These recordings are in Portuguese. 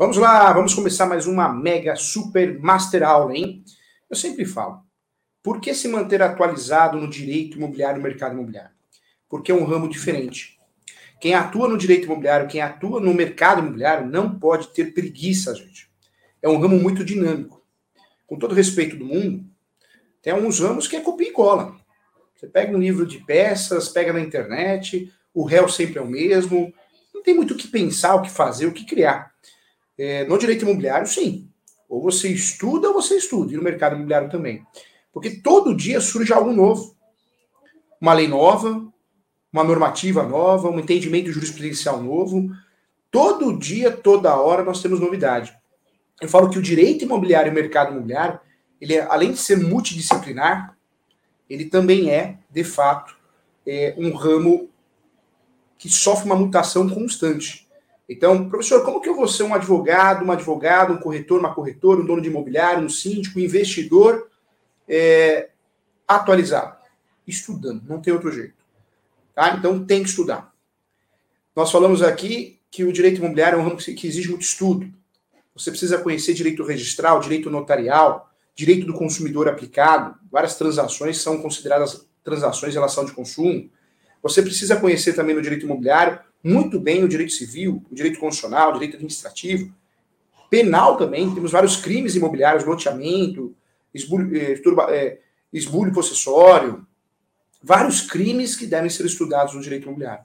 Vamos lá, vamos começar mais uma mega super master aula, hein? Eu sempre falo, por que se manter atualizado no direito imobiliário no mercado imobiliário? Porque é um ramo diferente. Quem atua no direito imobiliário, quem atua no mercado imobiliário, não pode ter preguiça, gente. É um ramo muito dinâmico. Com todo respeito do mundo, tem alguns ramos que é copia e cola. Você pega um livro de peças, pega na internet, o réu sempre é o mesmo, não tem muito o que pensar, o que fazer, o que criar. É, no direito imobiliário, sim. Ou você estuda ou você estuda, e no mercado imobiliário também. Porque todo dia surge algo novo. Uma lei nova, uma normativa nova, um entendimento jurisprudencial novo. Todo dia, toda hora, nós temos novidade. Eu falo que o direito imobiliário e o mercado imobiliário, ele é, além de ser multidisciplinar, ele também é, de fato, é, um ramo que sofre uma mutação constante. Então, professor, como que eu vou ser um advogado, uma advogada, um corretor, uma corretora, um dono de imobiliário, um síndico, um investidor é, atualizado? Estudando, não tem outro jeito. Tá? Então, tem que estudar. Nós falamos aqui que o direito imobiliário é um ramo que exige muito estudo. Você precisa conhecer direito registral, direito notarial, direito do consumidor aplicado. Várias transações são consideradas transações em relação de consumo. Você precisa conhecer também no direito imobiliário muito bem o direito civil, o direito constitucional, o direito administrativo, penal também. Temos vários crimes imobiliários, loteamento, esbulho, é, é, esbulho possessório, vários crimes que devem ser estudados no direito imobiliário.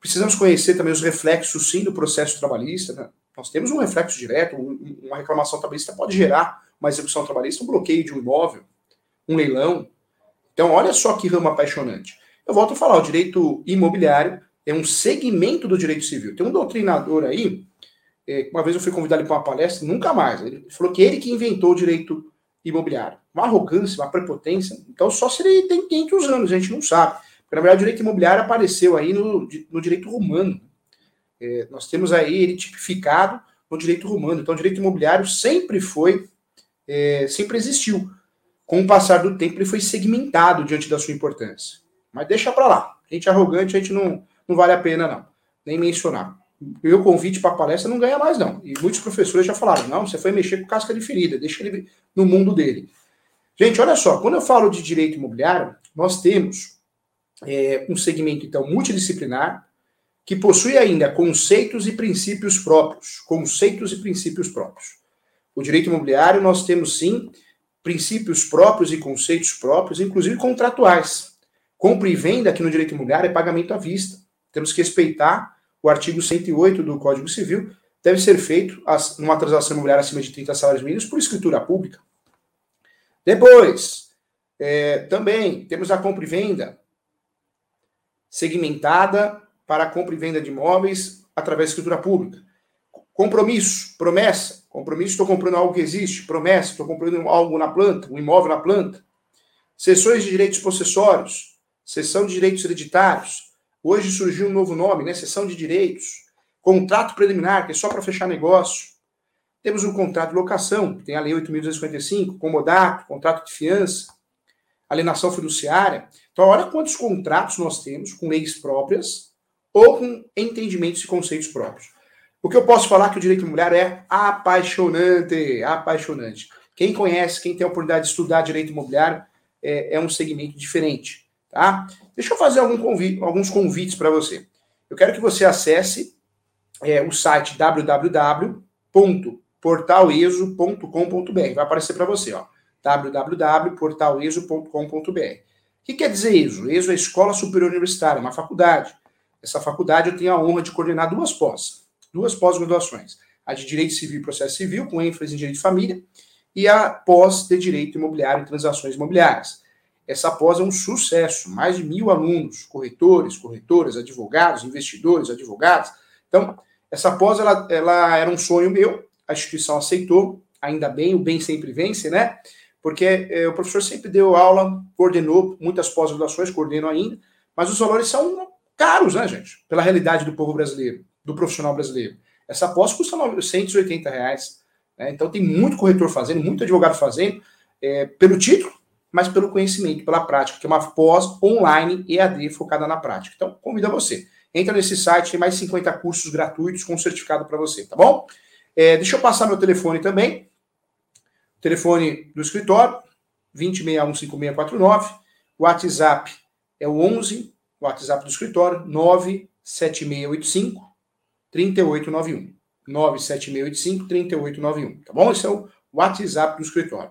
Precisamos conhecer também os reflexos, sim, do processo trabalhista. Né? Nós temos um reflexo direto, uma reclamação trabalhista pode gerar uma execução trabalhista, um bloqueio de um imóvel, um leilão. Então, olha só que ramo apaixonante. Eu volto a falar, o direito imobiliário é um segmento do direito civil. Tem um doutrinador aí, é, uma vez eu fui convidado para uma palestra, nunca mais. Ele falou que ele que inventou o direito imobiliário. Uma arrogância, uma prepotência. Então, só se ele tem 500 anos, a gente não sabe. Porque, na verdade, o direito imobiliário apareceu aí no, no direito romano. É, nós temos aí ele tipificado no direito romano. Então, o direito imobiliário sempre foi, é, sempre existiu. Com o passar do tempo, ele foi segmentado diante da sua importância. Mas deixa para lá. Gente arrogante, a gente não, não vale a pena, não. Nem mencionar. Meu convite para palestra não ganha mais, não. E muitos professores já falaram: não, você foi mexer com casca de ferida, deixa ele no mundo dele. Gente, olha só, quando eu falo de direito imobiliário, nós temos é, um segmento, então, multidisciplinar, que possui ainda conceitos e princípios próprios. Conceitos e princípios próprios. O direito imobiliário, nós temos, sim, princípios próprios e conceitos próprios, inclusive contratuais. Compra e venda aqui no direito imobiliário é pagamento à vista. Temos que respeitar o artigo 108 do Código Civil, deve ser feito numa transação imobiliária acima de 30 salários mínimos por escritura pública. Depois, é, também temos a compra e venda segmentada para a compra e venda de imóveis através da escritura pública. Compromisso, promessa. Compromisso, estou comprando algo que existe. Promessa, estou comprando algo na planta, um imóvel na planta. Sessões de direitos possessórios, sessão de direitos hereditários, Hoje surgiu um novo nome, né? Sessão de direitos. Contrato preliminar, que é só para fechar negócio. Temos um contrato de locação, que tem a Lei 8.255, comodato, contrato de fiança, alienação fiduciária. Então, olha quantos contratos nós temos com leis próprias ou com entendimentos e conceitos próprios. O que eu posso falar que o direito imobiliário é apaixonante, apaixonante. Quem conhece, quem tem a oportunidade de estudar direito imobiliário, é, é um segmento diferente. Tá? Deixa eu fazer alguns convites para você. Eu quero que você acesse é, o site www.portaleso.com.br. Vai aparecer para você, ó. www.portaleso.com.br. O que quer dizer ESO? ESO é Escola Superior Universitária, uma faculdade. Essa faculdade eu tenho a honra de coordenar duas pós, duas pós-graduações. A de Direito Civil e Processo Civil, com ênfase em Direito de Família, e a pós de Direito Imobiliário e Transações Imobiliárias. Essa pós é um sucesso, mais de mil alunos, corretores, corretoras, advogados, investidores, advogados. Então, essa pós ela, ela era um sonho meu, a instituição aceitou, ainda bem, o bem sempre vence, né? Porque é, o professor sempre deu aula, coordenou muitas pós-graduações, coordeno ainda, mas os valores são caros, né, gente? Pela realidade do povo brasileiro, do profissional brasileiro. Essa pós custa 980 reais. Né? Então tem muito corretor fazendo, muito advogado fazendo, é, pelo título, mas pelo conhecimento, pela prática, que é uma pós online EAD focada na prática. Então, convido a você. Entra nesse site, tem mais 50 cursos gratuitos com certificado para você, tá bom? É, deixa eu passar meu telefone também. Telefone do escritório, 20615649. WhatsApp é o 11, WhatsApp do escritório, 97685 3891. 97685 3891, tá bom? Esse é o WhatsApp do escritório.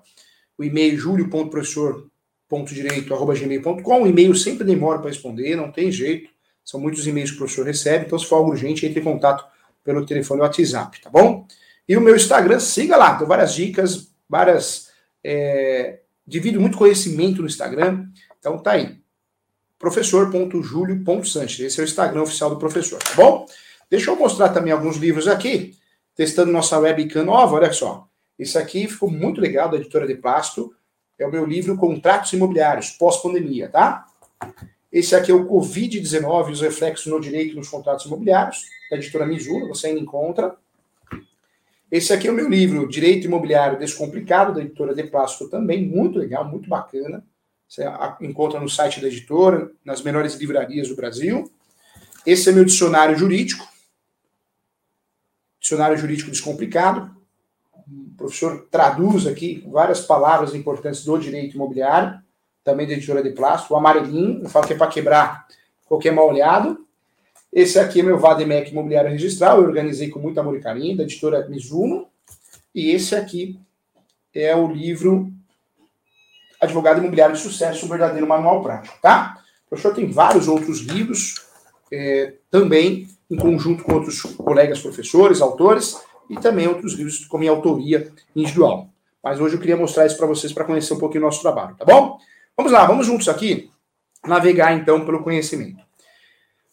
O e-mail julio.professor.direito.gmail.com. O e-mail sempre demora para responder, não tem jeito. São muitos e-mails que o professor recebe, então se for algo urgente, entre em contato pelo telefone WhatsApp, tá bom? E o meu Instagram, siga lá, dou várias dicas, várias. É, divido muito conhecimento no Instagram, então tá aí. Professor.julio.sanches. Esse é o Instagram oficial do professor, tá bom? Deixa eu mostrar também alguns livros aqui, testando nossa webcam nova, olha só. Esse aqui ficou muito legal, da editora de Pasto. É o meu livro Contratos Imobiliários, pós-pandemia, tá? Esse aqui é o Covid-19 os reflexos no direito nos contratos imobiliários, da editora Mizuno, você ainda encontra. Esse aqui é o meu livro Direito Imobiliário Descomplicado, da editora De Plástico também, muito legal, muito bacana. Você encontra no site da editora, nas melhores livrarias do Brasil. Esse é meu dicionário jurídico, dicionário jurídico descomplicado. O professor traduz aqui várias palavras importantes do direito imobiliário, também da editora de plástico. O amarelinho, eu falo que é para quebrar qualquer mal olhado. Esse aqui é meu Vademec Imobiliário Registral, eu organizei com muito amor e carinho, da editora Mizuno. E esse aqui é o livro Advogado Imobiliário de Sucesso, um verdadeiro manual prático, tá? O professor tem vários outros livros, é, também em conjunto com outros colegas professores, autores, e também outros livros com minha autoria individual. Mas hoje eu queria mostrar isso para vocês para conhecer um pouquinho o nosso trabalho, tá bom? Vamos lá, vamos juntos aqui navegar então pelo conhecimento.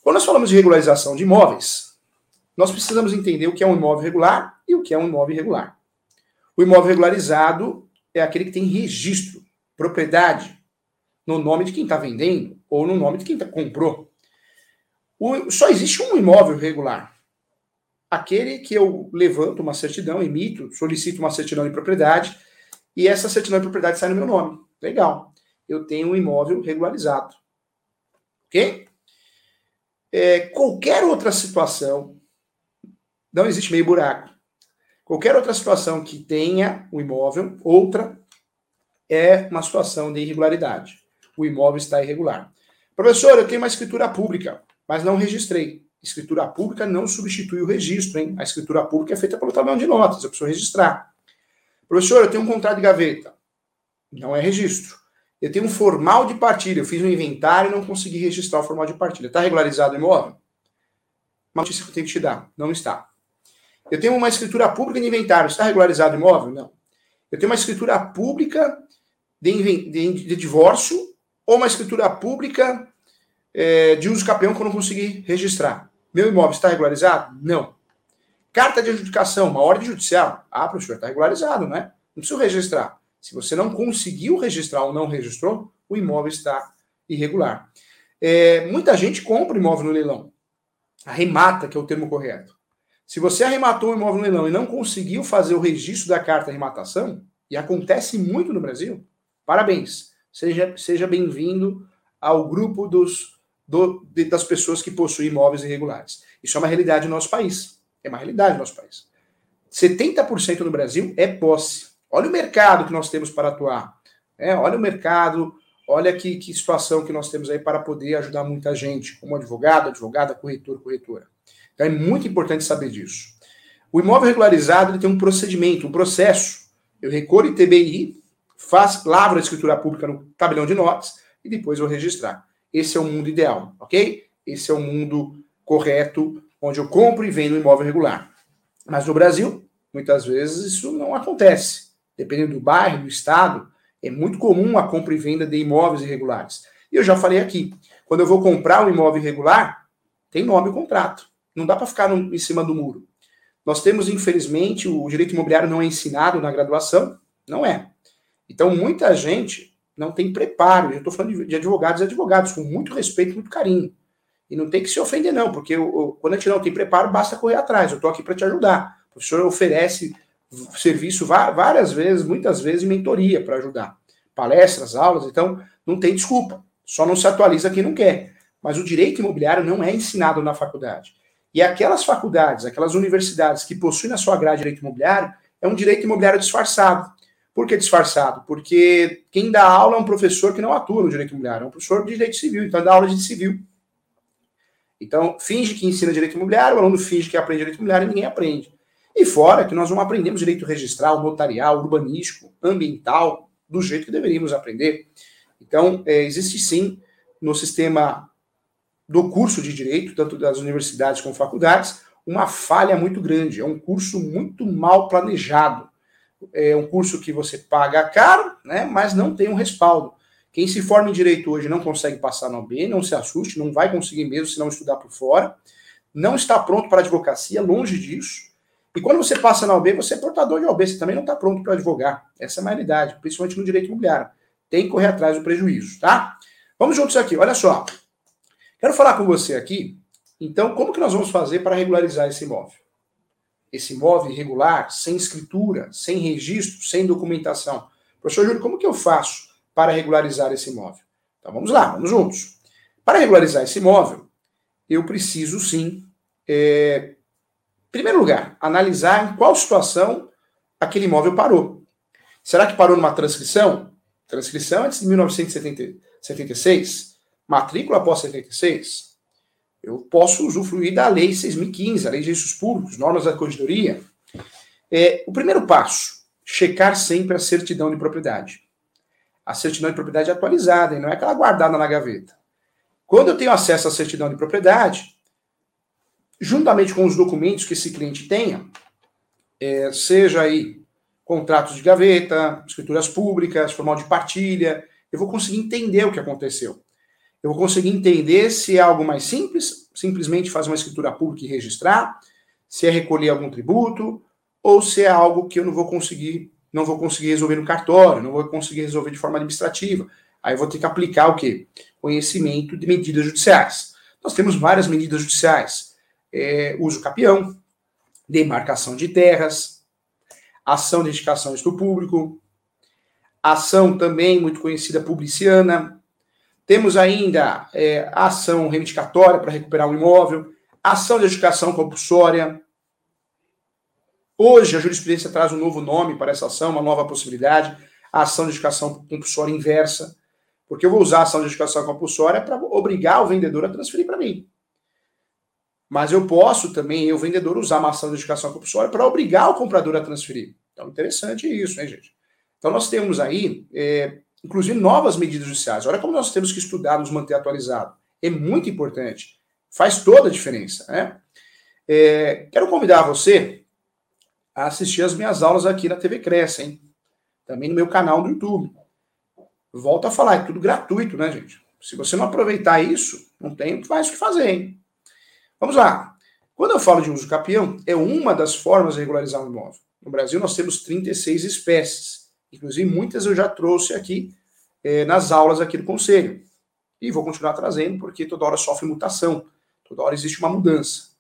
Quando nós falamos de regularização de imóveis, nós precisamos entender o que é um imóvel regular e o que é um imóvel irregular. O imóvel regularizado é aquele que tem registro, propriedade, no nome de quem está vendendo ou no nome de quem tá, comprou. O, só existe um imóvel regular. Aquele que eu levanto uma certidão, emito, solicito uma certidão de propriedade e essa certidão de propriedade sai no meu nome. Legal. Eu tenho um imóvel regularizado. Ok? é, qualquer outra situação, não existe meio buraco. Qualquer outra situação que tenha o imóvel, outra é uma situação de irregularidade. O imóvel está irregular. Professor, eu tenho uma escritura pública, mas não registrei. Escritura pública não substitui o registro, hein? A escritura pública é feita pelo tabelão de notas, eu preciso registrar. Professor, eu tenho um contrato de gaveta. Não é registro. Eu tenho um formal de partilha, eu fiz um inventário e não consegui registrar o formal de partilha. Está regularizado o imóvel? Uma notícia que eu tenho que te dar. Não está. Eu tenho uma escritura pública de inventário. Está regularizado o imóvel? Não. Eu tenho uma escritura pública de, de, de divórcio ou uma escritura pública é, de uso capião que eu não consegui registrar. Meu imóvel está regularizado? Não. Carta de adjudicação, uma ordem judicial. Ah, professor, está regularizado, né? Não preciso registrar. Se você não conseguiu registrar ou não registrou, o imóvel está irregular. É, muita gente compra imóvel no leilão. Arremata, que é o termo correto. Se você arrematou um imóvel no leilão e não conseguiu fazer o registro da carta de arrematação, e acontece muito no Brasil, parabéns. Seja, seja bem-vindo ao grupo dos, do, de, das pessoas que possuem imóveis irregulares. Isso é uma realidade no nosso país. É uma realidade no nosso país. 70% no Brasil é posse. Olha o mercado que nós temos para atuar. É, olha o mercado, olha que, que situação que nós temos aí para poder ajudar muita gente, como advogado, advogada, corretor, corretora. Então é muito importante saber disso. O imóvel regularizado ele tem um procedimento, um processo. Eu recolho TBI, faço, lavro a escritura pública no tabelão de notas e depois vou registrar. Esse é o mundo ideal, ok? Esse é o mundo correto, onde eu compro e vendo imóvel regular. Mas no Brasil, muitas vezes isso não acontece dependendo do bairro, do estado, é muito comum a compra e venda de imóveis irregulares. E eu já falei aqui, quando eu vou comprar um imóvel irregular, tem nome o contrato. Não dá para ficar no, em cima do muro. Nós temos, infelizmente, o direito imobiliário não é ensinado na graduação, não é. Então, muita gente não tem preparo. Eu estou falando de, advogados e advogados, com muito respeito muito carinho. E não tem que se ofender, não, porque eu, eu, quando a gente não tem preparo, basta correr atrás. Eu estou aqui para te ajudar. O professor oferece serviço várias vezes, muitas vezes, mentoria para ajudar. Palestras, aulas, então não tem desculpa. Só não se atualiza quem não quer. Mas o direito imobiliário não é ensinado na faculdade. E aquelas faculdades, aquelas universidades que possuem na sua grade direito imobiliário, é um direito imobiliário disfarçado. Por que disfarçado? Porque quem dá aula é um professor que não atua no direito imobiliário, é um professor de direito civil, então dá aula de civil. Então, finge que ensina direito imobiliário, o aluno finge que aprende direito imobiliário e ninguém aprende. E fora que nós não aprendemos direito registral, notarial, urbanístico, ambiental, do jeito que deveríamos aprender. Então, é, existe sim no sistema do curso de direito, tanto das universidades como faculdades, uma falha muito grande. É um curso muito mal planejado. É um curso que você paga caro, né, mas não tem um respaldo. Quem se forma em direito hoje não consegue passar na OB, não se assuste, não vai conseguir mesmo se não estudar por fora. Não está pronto para advocacia, longe disso. E quando você passa na OB, você é portador de OB, você também não está pronto para advogar. Essa é a realidade, principalmente no direito imobiliário. Tem que correr atrás do prejuízo, tá? Vamos juntos aqui, olha só. Quero falar com você aqui, então, como que nós vamos fazer para regularizar esse imóvel? Esse imóvel irregular, sem escritura, sem registro, sem documentação. Professor Júlio, como que eu faço para regularizar esse imóvel? Então vamos lá, vamos juntos. Para regularizar esse imóvel, eu preciso sim, é, em primeiro lugar, analisar em qual situação aquele imóvel parou. Será que parou numa transcrição? Transcrição antes de 1976, matrícula após 76. Eu posso usufruir da Lei 6.015, a Lei de Registros Públicos, normas da corredoria. É, o primeiro passo, checar sempre a certidão de propriedade a certidão de propriedade atualizada, e não é aquela guardada na gaveta. Quando eu tenho acesso à certidão de propriedade, juntamente com os documentos que esse cliente tenha, é, seja aí contratos de gaveta, escrituras públicas, formal de partilha, eu vou conseguir entender o que aconteceu. Eu vou conseguir entender se é algo mais simples, simplesmente fazer uma escritura pública e registrar, se é recolher algum tributo, ou se é algo que eu não vou conseguir não vou conseguir resolver no cartório, não vou conseguir resolver de forma administrativa. Aí eu vou ter que aplicar o quê? Conhecimento de medidas judiciais. Nós temos várias medidas judiciais. É, uso capião, demarcação de terras, ação de indicações do público, ação também muito conhecida publiciana. Temos ainda é, ação reivindicatória para recuperar um imóvel, ação de educação compulsória, Hoje, a jurisprudência traz um novo nome para essa ação, uma nova possibilidade, a ação de educação compulsória inversa, porque eu vou usar a ação de educação compulsória para obrigar o vendedor a transferir para mim. Mas eu posso também, eu vendedor, usar uma ação de educação compulsória para obrigar o comprador a transferir. Então, interessante isso, né, gente? Então, nós temos aí, é, inclusive, novas medidas judiciais. Olha como nós temos que estudar, nos manter atualizado. É muito importante. Faz toda a diferença, né? É, quero convidar você a assistir as minhas aulas aqui na TV Cresce, hein? Também no meu canal do YouTube. Volto a falar, é tudo gratuito, né, gente? Se você não aproveitar isso, não tem mais o que fazer, hein? Vamos lá. Quando eu falo de uso capião, é uma das formas de regularizar um imóvel. No Brasil, nós temos 36 espécies. Inclusive, muitas eu já trouxe aqui eh, nas aulas aqui do Conselho. E vou continuar trazendo, porque toda hora sofre mutação. Toda hora existe uma mudança.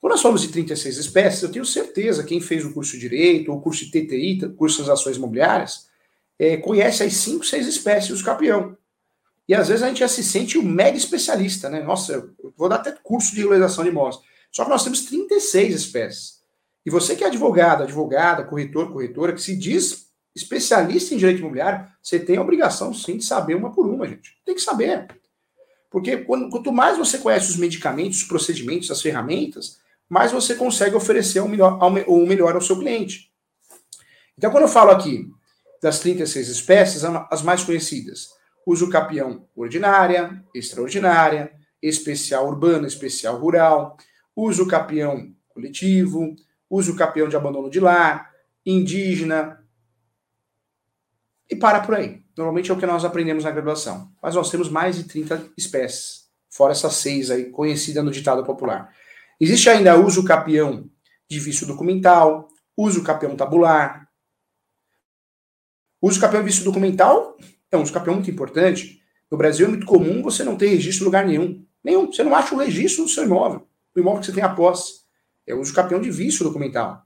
Quando nós falamos de 36 espécies, eu tenho certeza, quem fez o curso de Direito, ou o curso de TTI, curso das ações imobiliárias, é, conhece as 5, 6 espécies do campeão. E às vezes a gente já se sente um mega especialista, né? Nossa, eu vou dar até curso de regularização de imóveis. Só que nós temos 36 espécies. E você que é advogado, advogada, corretor, corretora, que se diz especialista em direito imobiliário, você tem a obrigação, sim, de saber uma por uma, gente. Tem que saber. Porque quando, quanto mais você conhece os medicamentos, os procedimentos, as ferramentas, mais você consegue oferecer o melhor, o melhor ao seu cliente. Então, quando eu falo aqui das 36 espécies, as mais conhecidas, uso capião ordinária, extraordinária, especial urbana, especial rural, uso capião coletivo, uso capião de abandono de lar, indígena, e para por aí. Normalmente é o que nós aprendemos na graduação. Mas nós temos mais de 30 espécies, fora essas seis aí, conhecidas no ditado popular. Existe ainda uso capião de vício documental, uso capião tabular. Uso capião de vício documental é um uso capião muito importante. No Brasil é muito comum você não ter registro em lugar nenhum. Nenhum. Você não acha o registro do seu imóvel, o imóvel que você tem a posse. É uso capião de vício documental.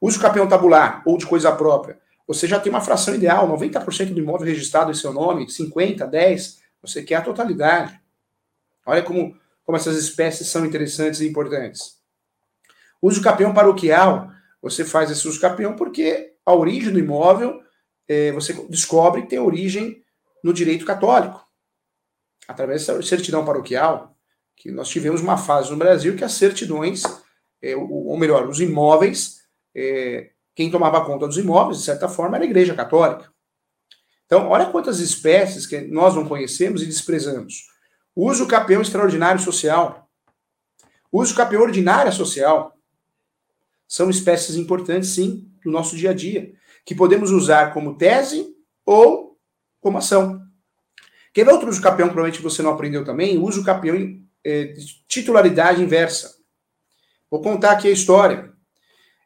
Uso capião tabular ou de coisa própria. Você já tem uma fração ideal, 90% do imóvel registrado em seu nome, 50, 10, você quer a totalidade. Olha como como essas espécies são interessantes e importantes. Uso capião paroquial, você faz esse uso capião porque a origem do imóvel, é, você descobre que tem origem no direito católico, através da certidão paroquial, que nós tivemos uma fase no Brasil que as certidões, é, ou melhor, os imóveis, é, quem tomava conta dos imóveis, de certa forma, era a Igreja Católica. Então, olha quantas espécies que nós não conhecemos e desprezamos. Uso capião extraordinário social. Uso capião ordinária social. São espécies importantes, sim, do nosso dia a dia, que podemos usar como tese ou como ação. Quer ver outro uso capião provavelmente você não aprendeu também? Uso capião é, de titularidade inversa. Vou contar aqui a história.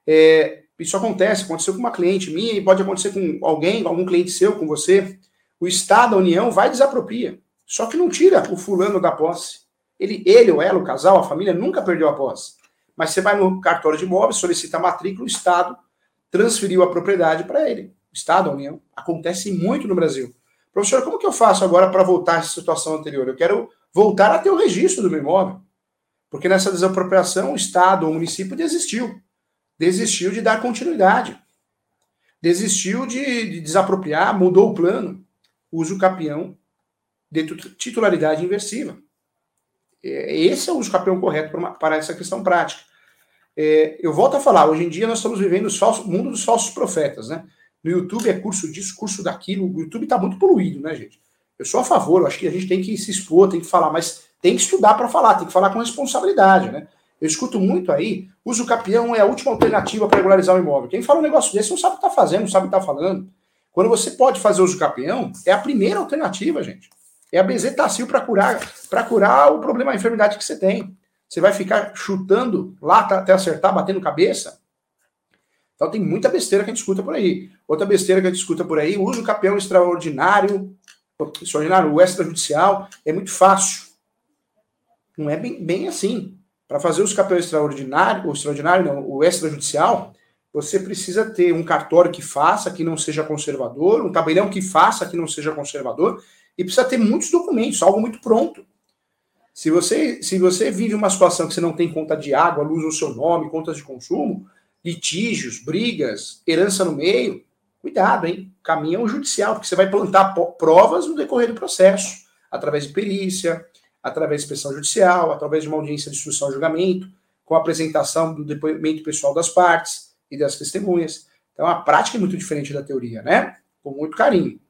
É, isso acontece, aconteceu com uma cliente minha e pode acontecer com alguém, algum cliente seu, com você. O Estado, a União, vai desapropria. Só que não tira o fulano da posse. Ele, ele ou ela, o casal, a família, nunca perdeu a posse. Mas você vai no cartório de imóveis, solicita a matrícula, o Estado transferiu a propriedade para ele. O Estado, a União. Acontece muito no Brasil. Professor, como que eu faço agora para voltar à situação anterior? Eu quero voltar a ter o registro do meu imóvel. Porque nessa desapropriação, o Estado ou o município desistiu. Desistiu de dar continuidade. Desistiu de, de desapropriar, mudou o plano. Usa o capião de titularidade inversiva. É, esse é o uso capião correto para essa questão prática. É, eu volto a falar, hoje em dia nós estamos vivendo o mundo dos falsos profetas, né? No YouTube é curso disso, curso daquilo. O YouTube está muito poluído, né, gente? Eu sou a favor, eu acho que a gente tem que se expor, tem que falar, mas tem que estudar para falar, tem que falar com responsabilidade, né? Eu escuto muito aí, uso capião é a última alternativa para regularizar o imóvel. Quem fala um negócio desse não sabe o que está fazendo, não sabe o que está falando. Quando você pode fazer uso capião, é a primeira alternativa, gente. É a bezetacil para curar, para curar o problema, a enfermidade que você tem. Você vai ficar chutando lá até acertar, batendo cabeça? Então tem muita besteira que a gente escuta por aí. Outra besteira que a gente escuta por aí, uso capião extraordinário, extraordinário, o extrajudicial, é muito fácil. Não é bem, bem assim. Para fazer os capião extraordinário, o extraordinário não, o extrajudicial, você precisa ter um cartório que faça, que não seja conservador, um tabelião que faça, que não seja conservador, e precisa ter muitos documentos, algo muito pronto. Se você, se você vive uma situação que você não tem conta de água, luz no seu nome, contas de consumo, litígios, brigas, herança no meio, cuidado, hein? Caminho é judicial, porque você vai plantar provas no decorrer do processo, através de perícia, através de inspeção judicial, através de uma audiência de instrução e julgamento, com a apresentação do depoimento pessoal das partes e das testemunhas. Então, a prática é muito diferente da teoria, né? Com muito carinho.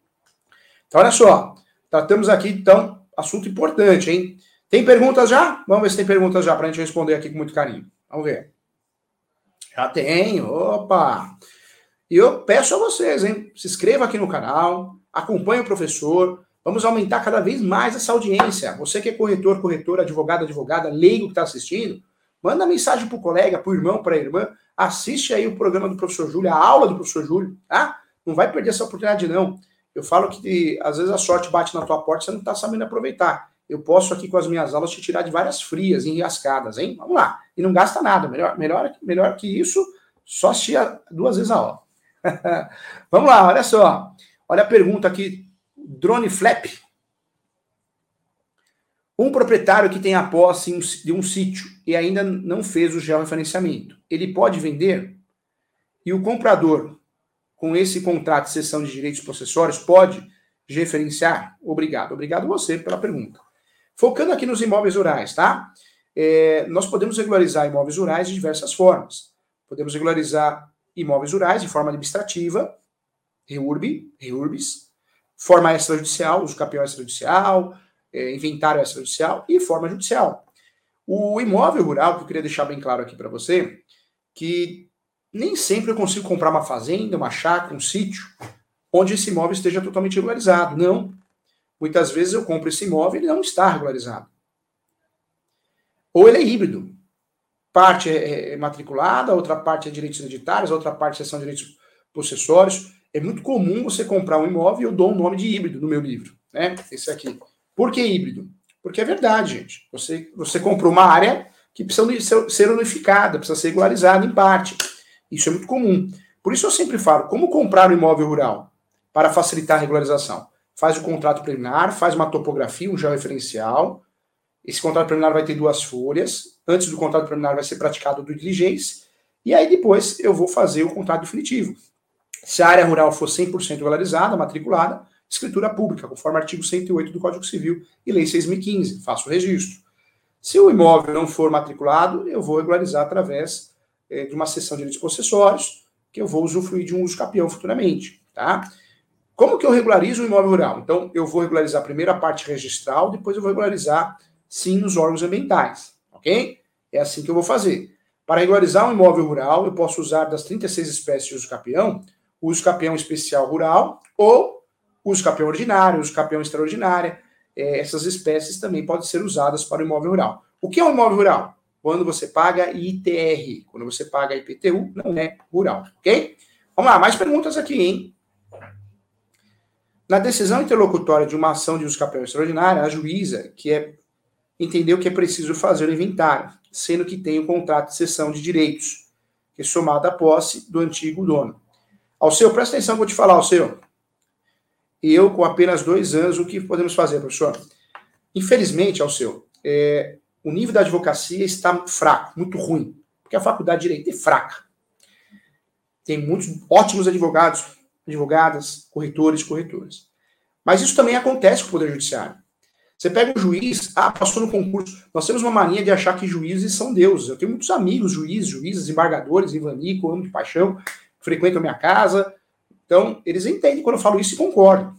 Então, olha só, tratamos aqui, então, assunto importante, hein? Tem perguntas já? Vamos ver se tem perguntas já para a gente responder aqui com muito carinho. Vamos ver. Já tenho, opa! E eu peço a vocês, hein? Se inscreva aqui no canal, acompanhe o professor, vamos aumentar cada vez mais essa audiência. Você que é corretor, corretora, advogado, advogada, leigo que está assistindo, manda mensagem para o colega, para o irmão, para a irmã, assiste aí o programa do professor Júlio, a aula do professor Júlio, tá? Não vai perder essa oportunidade, não. Eu falo que às vezes a sorte bate na tua porta e você não está sabendo aproveitar eu posso aqui com as minhas aulas te tirar de várias frias, enriascadas, hein? Vamos lá. E não gasta nada. Melhor, melhor, melhor que isso, só assistir duas vezes a aula. Vamos lá, olha só. Olha a pergunta aqui. Drone Flap. Um proprietário que tem a posse de um sítio e ainda não fez o georreferenciamento, ele pode vender? E o comprador, com esse contrato de cessão de direitos possessórios, pode referenciar? Obrigado. Obrigado você pela pergunta. Focando aqui nos imóveis rurais, tá? É, nós podemos regularizar imóveis rurais de diversas formas. Podemos regularizar imóveis rurais de forma administrativa, REURB, REURBs, forma extrajudicial, uso capião extrajudicial, é, inventário extrajudicial e forma judicial. O imóvel rural, que eu queria deixar bem claro aqui para você, que nem sempre eu consigo comprar uma fazenda, uma chácara, um sítio, onde esse imóvel esteja totalmente regularizado. Não. Muitas vezes eu compro esse imóvel e ele não está regularizado. Ou ele é híbrido. Parte é, é matriculada, outra parte é direitos hereditários, outra parte são direitos possessórios. É muito comum você comprar um imóvel e eu dou um nome de híbrido no meu livro. Né? Esse aqui. Por que híbrido? Porque é verdade, gente. Você, você comprou uma área que precisa ser unificada, precisa ser regularizada em parte. Isso é muito comum. Por isso eu sempre falo, como comprar um imóvel rural para facilitar a regularização? faz o contrato preliminar, faz uma topografia, um georreferencial, Esse contrato preliminar vai ter duas folhas. Antes do contrato preliminar vai ser praticado do diligência. E aí depois eu vou fazer o contrato definitivo. Se a área rural for 100% regularizada, matriculada, escritura pública, conforme artigo 108 do Código Civil e Lei 6.015, faço o registro. Se o imóvel não for matriculado, eu vou regularizar através é, de uma cessão de direitos possessórios, que eu vou usufruir de um uso capião futuramente, tá? Como que eu regularizo o imóvel rural? Então, eu vou regularizar primeiro a parte registral, depois eu vou regularizar, sim, nos órgãos ambientais, ok? É assim que eu vou fazer. Para regularizar um imóvel rural, eu posso usar das 36 espécies de uso capião, uso capião especial rural ou uso capião ordinário, uso capião extraordinária. É, essas espécies também podem ser usadas para o imóvel rural. O que é um imóvel rural? Quando você paga ITR, quando você paga IPTU, não é rural, ok? Vamos lá, mais perguntas aqui, hein? Na decisão interlocutória de uma ação de uso capião extraordinária, a juíza, que é entendeu que é preciso fazer o inventário, sendo que tem o contrato de cessão de direitos, que é somado à posse do antigo dono. Ao seu, presta atenção, vou te falar, ao seu. Eu, com apenas dois anos, o que podemos fazer, professor? Infelizmente, ao seu, é, o nível da advocacia está fraco, muito ruim, porque a faculdade de direito é fraca. Tem muitos ótimos advogados, advogadas, corretores, corretoras. Mas isso também acontece com o Poder Judiciário. Você pega um juiz, ah, passou no concurso. Nós temos uma mania de achar que juízes são deuses. Eu tenho muitos amigos juízes, juízes, embargadores, Ivanico, amo de paixão, frequentam minha casa. Então, eles entendem quando eu falo isso e concordam.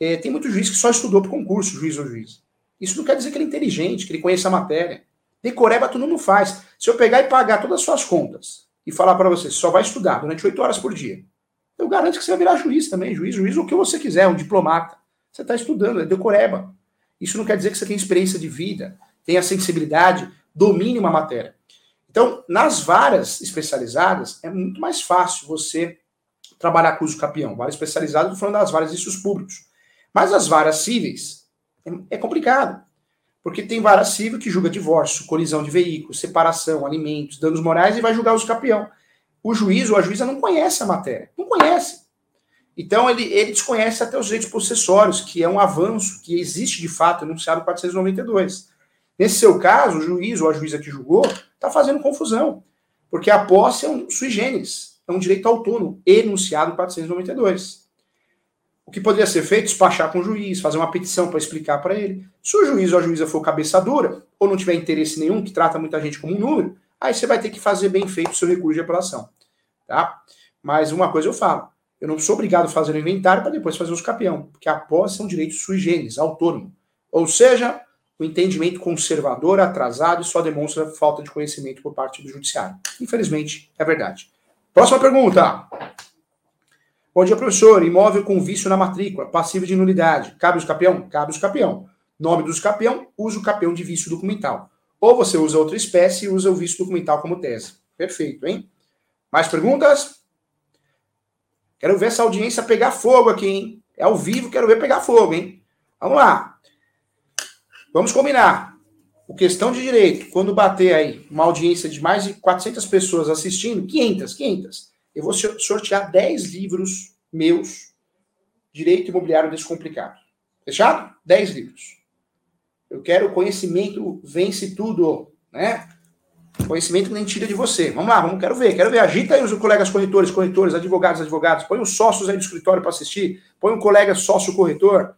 É, tem muito juiz que só estudou para concurso, juiz ou juiz. Isso não quer dizer que ele é inteligente, que ele conhece a matéria. Decoreba tu não faz. Se eu pegar e pagar todas as suas contas e falar para você, só vai estudar durante oito horas por dia, eu garanto que você vai virar juiz também, juiz, juiz, o que você quiser, um diplomata. Você está estudando, é decoreba. Isso não quer dizer que você tem experiência de vida, tenha sensibilidade, domine uma matéria. Então, nas varas especializadas, é muito mais fácil você trabalhar com uso capião. Vara especializada, estou falando das varas de públicos. Mas as varas cíveis, é, é complicado. Porque tem vara civil que julga divórcio, colisão de veículos, separação, alimentos, danos morais e vai julgar uso capião. O juiz ou a juíza não conhece a matéria. Não conhece. Então, ele, ele desconhece até os direitos possessórios, que é um avanço que existe de fato enunciado no 492. Nesse seu caso, o juiz ou a juíza que julgou está fazendo confusão, porque a posse é um sui generis, é um direito autônomo, enunciado no 492. O que poderia ser feito? Despachar com o juiz, fazer uma petição para explicar para ele. Se o juiz ou a juíza for cabeça dura, ou não tiver interesse nenhum, que trata muita gente como um número, aí você vai ter que fazer bem feito o seu recurso de apelação. Tá? Mas uma coisa eu falo, eu não sou obrigado a fazer o inventário para depois fazer os capião, porque a posse é um direito sui generis, autônomo. Ou seja, o entendimento conservador, atrasado e só demonstra falta de conhecimento por parte do judiciário. Infelizmente, é verdade. Próxima pergunta. Bom dia, professor. Imóvel com vício na matrícula, passivo de nulidade. Cabe os capião? Cabe os capião. Nome dos capião, usa o capião de vício documental. Ou você usa outra espécie e usa o vício documental como tese. Perfeito, hein? Mais perguntas? Quero ver essa audiência pegar fogo aqui, hein? É ao vivo, quero ver pegar fogo, hein? Vamos lá. Vamos combinar. O questão de direito, quando bater aí uma audiência de mais de 400 pessoas assistindo, 500, 500, eu vou sortear 10 livros meus, Direito Imobiliário Descomplicado. Fechado? 10 livros. Eu quero conhecimento vence tudo, né? Conhecimento nem tira de você. Vamos lá, vamos, quero ver, quero ver. Agita aí os colegas corretores, corretores, advogados, advogados. Põe os sócios aí do escritório para assistir. Põe um colega sócio corretor.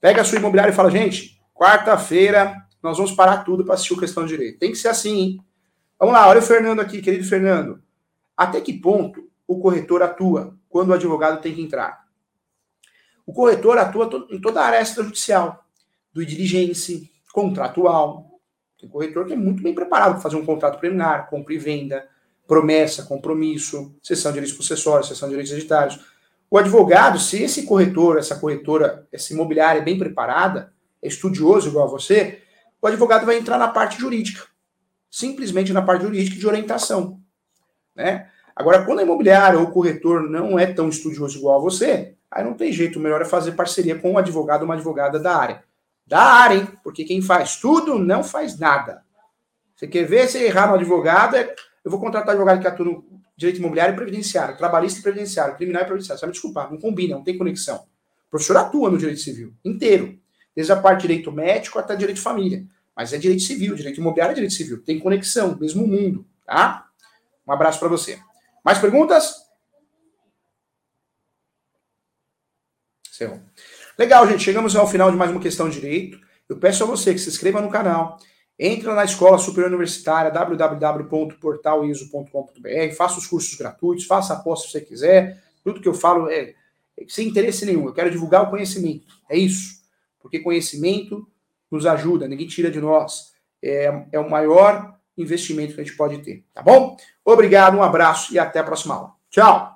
Pega a sua imobiliária e fala, gente, quarta-feira nós vamos parar tudo para assistir o Questão de Direito. Tem que ser assim, hein? Vamos lá, olha o Fernando aqui, querido Fernando. Até que ponto o corretor atua quando o advogado tem que entrar? O corretor atua em toda a área extrajudicial, do diligência, contratual, tem corretor que é muito bem preparado para fazer um contrato preliminar, compra e venda, promessa, compromisso, cessão de direitos possessórios, cessão de direitos hereditários. O advogado, se esse corretor, essa corretora, essa imobiliária é bem preparada, estudioso igual a você, o advogado vai entrar na parte jurídica. Simplesmente na parte jurídica de orientação. Né? Agora, quando a imobiliária ou o corretor não é tão estudioso igual a você, aí não tem jeito, o melhor é fazer parceria com um advogado ou uma advogada da área da área, hein? Porque quem faz tudo não faz nada. Você quer ver se errar no advogado? É... Eu vou contratar advogado que atua no direito imobiliário e previdenciário, trabalhista e previdenciário, criminal e previdenciário. Me desculpar, não combina, não tem conexão. O professor atua no direito civil inteiro, desde a parte de direito médico até direito de família. Mas é direito civil, direito imobiliário é direito civil. Tem conexão, mesmo mundo, tá? Um abraço para você. Mais perguntas? Encerrou. Legal, gente. Chegamos ao final de mais uma questão de direito. Eu peço a você que se inscreva no canal, entre na Escola Superior Universitária, www.portaliso.com.br, faça os cursos gratuitos, faça a aposta se você quiser. Tudo que eu falo é sem interesse nenhum. Eu quero divulgar o conhecimento. É isso. Porque conhecimento nos ajuda, ninguém tira de nós. É, é o maior investimento que a gente pode ter. Tá bom? Obrigado, um abraço e até a próxima aula. Tchau!